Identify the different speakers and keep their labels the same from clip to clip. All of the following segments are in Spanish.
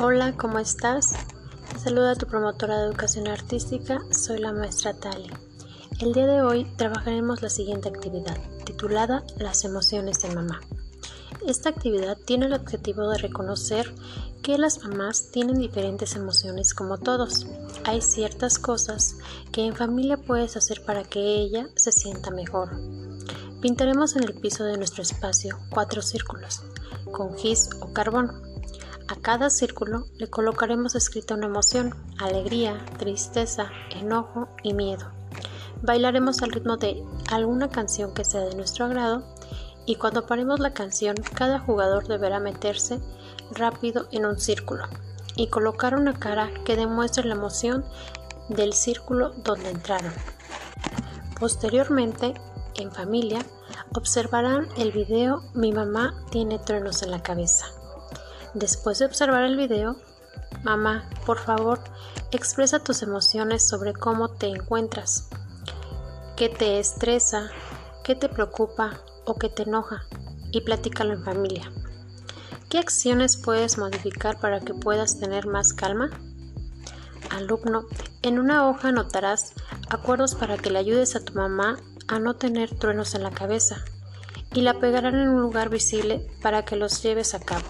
Speaker 1: Hola, ¿cómo estás? Te saluda tu promotora de educación artística, soy la maestra Tali. El día de hoy trabajaremos la siguiente actividad, titulada Las emociones de mamá. Esta actividad tiene el objetivo de reconocer que las mamás tienen diferentes emociones como todos. Hay ciertas cosas que en familia puedes hacer para que ella se sienta mejor. Pintaremos en el piso de nuestro espacio cuatro círculos con gis o carbón. A cada círculo le colocaremos escrita una emoción, alegría, tristeza, enojo y miedo. Bailaremos al ritmo de alguna canción que sea de nuestro agrado y cuando paremos la canción cada jugador deberá meterse rápido en un círculo y colocar una cara que demuestre la emoción del círculo donde entraron. Posteriormente, en familia, observarán el video Mi mamá tiene truenos en la cabeza. Después de observar el video, mamá, por favor, expresa tus emociones sobre cómo te encuentras, qué te estresa, qué te preocupa o qué te enoja y platícalo en familia. ¿Qué acciones puedes modificar para que puedas tener más calma? Alumno, en una hoja anotarás acuerdos para que le ayudes a tu mamá a no tener truenos en la cabeza y la pegarán en un lugar visible para que los lleves a cabo.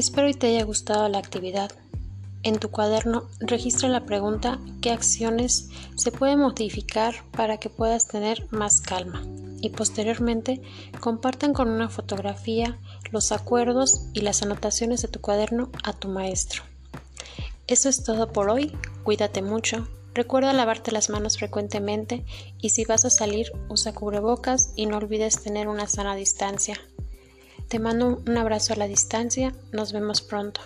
Speaker 1: Espero y te haya gustado la actividad. En tu cuaderno registra la pregunta qué acciones se pueden modificar para que puedas tener más calma y posteriormente compartan con una fotografía los acuerdos y las anotaciones de tu cuaderno a tu maestro. Eso es todo por hoy, cuídate mucho, Recuerda lavarte las manos frecuentemente y si vas a salir usa cubrebocas y no olvides tener una sana distancia. Te mando un abrazo a la distancia, nos vemos pronto.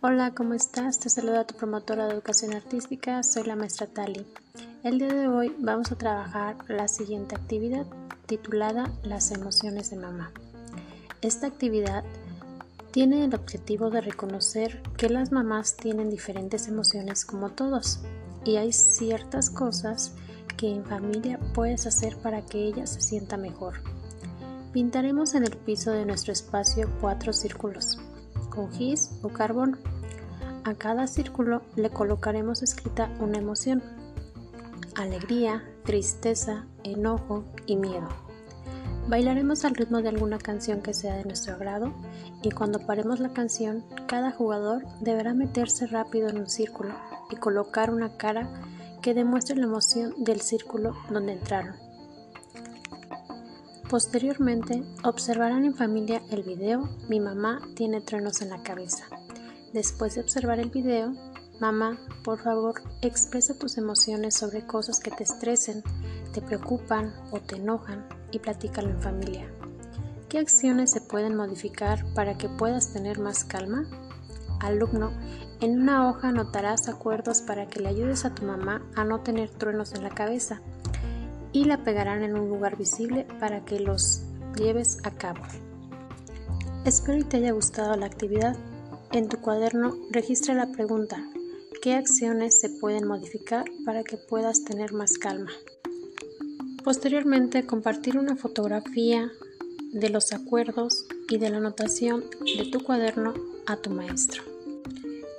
Speaker 1: Hola, ¿cómo estás? Te saluda tu promotora de educación artística, soy la maestra Tali. El día de hoy vamos a trabajar la siguiente actividad titulada Las emociones de mamá. Esta actividad tiene el objetivo de reconocer que las mamás tienen diferentes emociones como todos y hay ciertas cosas que en familia puedes hacer para que ella se sienta mejor. Pintaremos en el piso de nuestro espacio cuatro círculos con gis o carbón. A cada círculo le colocaremos escrita una emoción alegría, tristeza, enojo y miedo. Bailaremos al ritmo de alguna canción que sea de nuestro agrado y cuando paremos la canción, cada jugador deberá meterse rápido en un círculo y colocar una cara que demuestre la emoción del círculo donde entraron. Posteriormente, observarán en familia el video Mi mamá tiene truenos en la cabeza. Después de observar el video, Mamá, por favor, expresa tus emociones sobre cosas que te estresen, te preocupan o te enojan y platícalo en familia. ¿Qué acciones se pueden modificar para que puedas tener más calma? Alumno, en una hoja anotarás acuerdos para que le ayudes a tu mamá a no tener truenos en la cabeza y la pegarán en un lugar visible para que los lleves a cabo. Espero y te haya gustado la actividad. En tu cuaderno registra la pregunta ¿Qué acciones se pueden modificar para que puedas tener más calma? Posteriormente, compartir una fotografía de los acuerdos y de la anotación de tu cuaderno a tu maestro.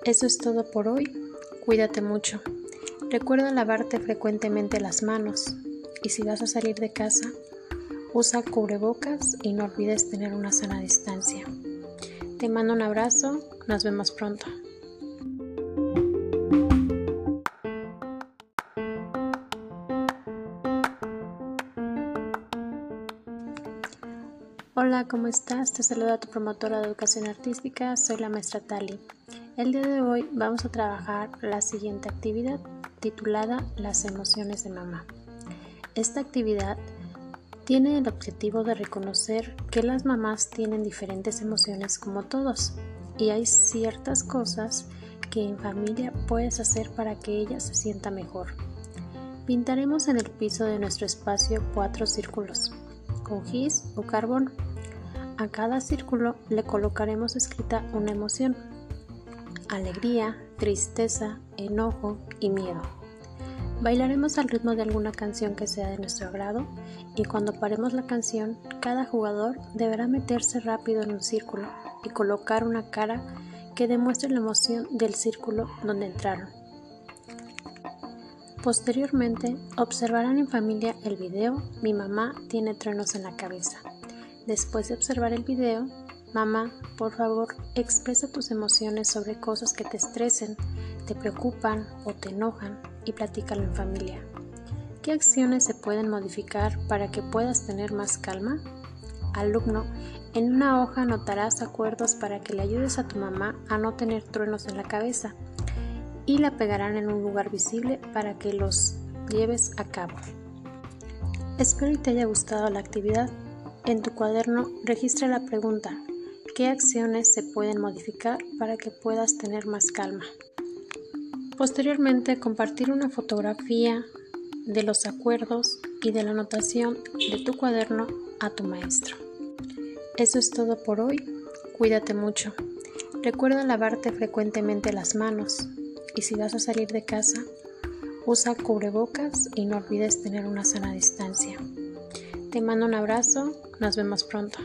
Speaker 1: Eso es todo por hoy. Cuídate mucho. Recuerda lavarte frecuentemente las manos y si vas a salir de casa, usa cubrebocas y no olvides tener una sana distancia. Te mando un abrazo, nos vemos pronto. ¿Cómo estás? Te saluda tu promotora de educación artística, soy la maestra Tali. El día de hoy vamos a trabajar la siguiente actividad titulada Las emociones de mamá. Esta actividad tiene el objetivo de reconocer que las mamás tienen diferentes emociones como todos y hay ciertas cosas que en familia puedes hacer para que ella se sienta mejor. Pintaremos en el piso de nuestro espacio cuatro círculos con gis o carbón a cada círculo le colocaremos escrita una emoción, alegría, tristeza, enojo y miedo. Bailaremos al ritmo de alguna canción que sea de nuestro agrado y cuando paremos la canción, cada jugador deberá meterse rápido en un círculo y colocar una cara que demuestre la emoción del círculo donde entraron. Posteriormente, observarán en familia el video Mi mamá tiene truenos en la cabeza. Después de observar el video, mamá, por favor, expresa tus emociones sobre cosas que te estresen, te preocupan o te enojan y platícalo en familia. ¿Qué acciones se pueden modificar para que puedas tener más calma? Alumno, en una hoja anotarás acuerdos para que le ayudes a tu mamá a no tener truenos en la cabeza y la pegarán en un lugar visible para que los lleves a cabo. Espero que te haya gustado la actividad. En tu cuaderno registra la pregunta ¿Qué acciones se pueden modificar para que puedas tener más calma? Posteriormente compartir una fotografía de los acuerdos y de la anotación de tu cuaderno a tu maestro. Eso es todo por hoy. Cuídate mucho. Recuerda lavarte frecuentemente las manos y si vas a salir de casa, usa cubrebocas y no olvides tener una sana distancia. Te mando un abrazo, nos vemos pronto.